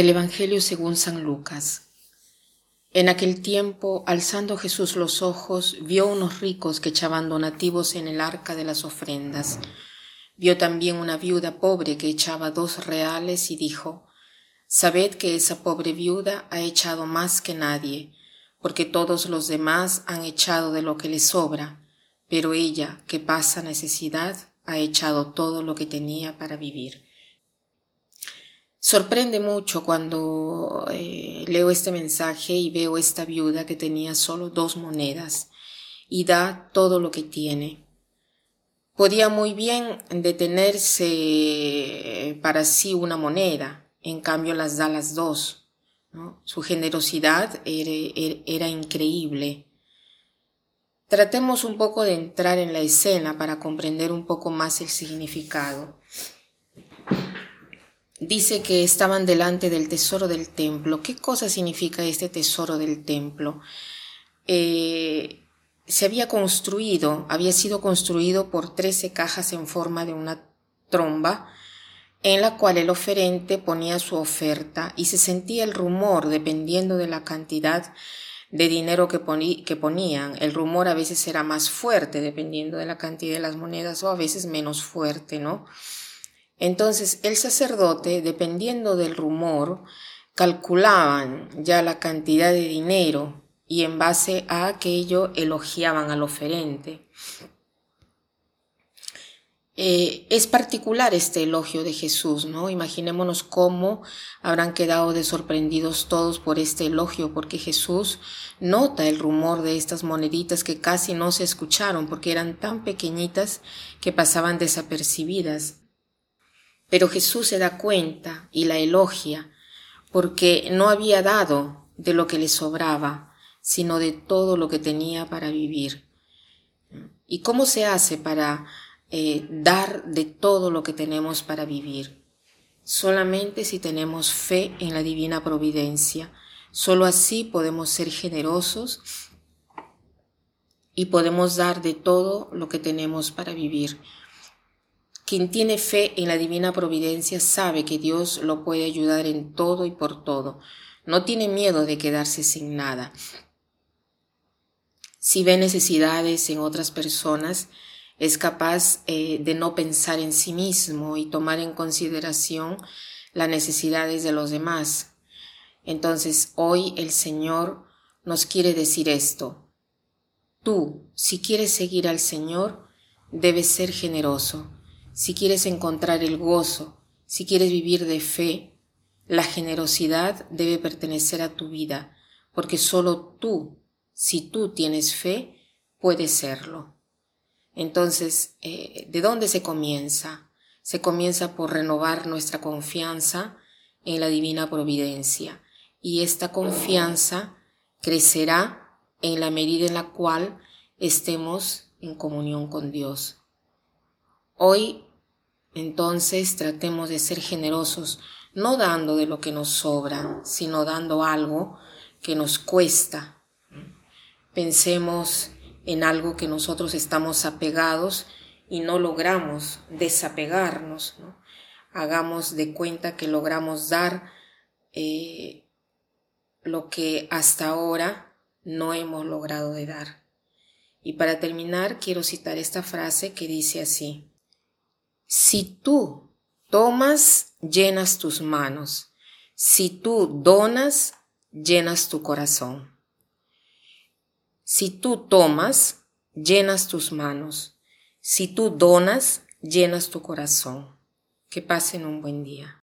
Del Evangelio según San Lucas. En aquel tiempo, alzando Jesús los ojos, vio unos ricos que echaban donativos en el arca de las ofrendas. Vio también una viuda pobre que echaba dos reales y dijo, Sabed que esa pobre viuda ha echado más que nadie, porque todos los demás han echado de lo que le sobra, pero ella, que pasa necesidad, ha echado todo lo que tenía para vivir. Sorprende mucho cuando eh, leo este mensaje y veo esta viuda que tenía solo dos monedas y da todo lo que tiene. Podía muy bien detenerse para sí una moneda, en cambio las da las dos. Su generosidad era, era increíble. Tratemos un poco de entrar en la escena para comprender un poco más el significado dice que estaban delante del tesoro del templo. ¿Qué cosa significa este tesoro del templo? Eh, se había construido, había sido construido por trece cajas en forma de una tromba, en la cual el oferente ponía su oferta y se sentía el rumor dependiendo de la cantidad de dinero que, que ponían. El rumor a veces era más fuerte dependiendo de la cantidad de las monedas o a veces menos fuerte, ¿no? Entonces el sacerdote, dependiendo del rumor, calculaban ya la cantidad de dinero y en base a aquello elogiaban al oferente. Eh, es particular este elogio de Jesús, ¿no? Imaginémonos cómo habrán quedado de sorprendidos todos por este elogio, porque Jesús nota el rumor de estas moneditas que casi no se escucharon, porque eran tan pequeñitas que pasaban desapercibidas. Pero Jesús se da cuenta y la elogia porque no había dado de lo que le sobraba, sino de todo lo que tenía para vivir. ¿Y cómo se hace para eh, dar de todo lo que tenemos para vivir? Solamente si tenemos fe en la divina providencia. Solo así podemos ser generosos y podemos dar de todo lo que tenemos para vivir. Quien tiene fe en la divina providencia sabe que Dios lo puede ayudar en todo y por todo. No tiene miedo de quedarse sin nada. Si ve necesidades en otras personas, es capaz eh, de no pensar en sí mismo y tomar en consideración las necesidades de los demás. Entonces hoy el Señor nos quiere decir esto. Tú, si quieres seguir al Señor, debes ser generoso si quieres encontrar el gozo, si quieres vivir de fe, la generosidad debe pertenecer a tu vida, porque solo tú, si tú tienes fe, puedes serlo. Entonces, eh, ¿de dónde se comienza? Se comienza por renovar nuestra confianza en la divina providencia, y esta confianza crecerá en la medida en la cual estemos en comunión con Dios. Hoy entonces tratemos de ser generosos, no dando de lo que nos sobra, sino dando algo que nos cuesta. Pensemos en algo que nosotros estamos apegados y no logramos desapegarnos. Hagamos de cuenta que logramos dar eh, lo que hasta ahora no hemos logrado de dar. Y para terminar, quiero citar esta frase que dice así. Si tú tomas, llenas tus manos. Si tú donas, llenas tu corazón. Si tú tomas, llenas tus manos. Si tú donas, llenas tu corazón. Que pasen un buen día.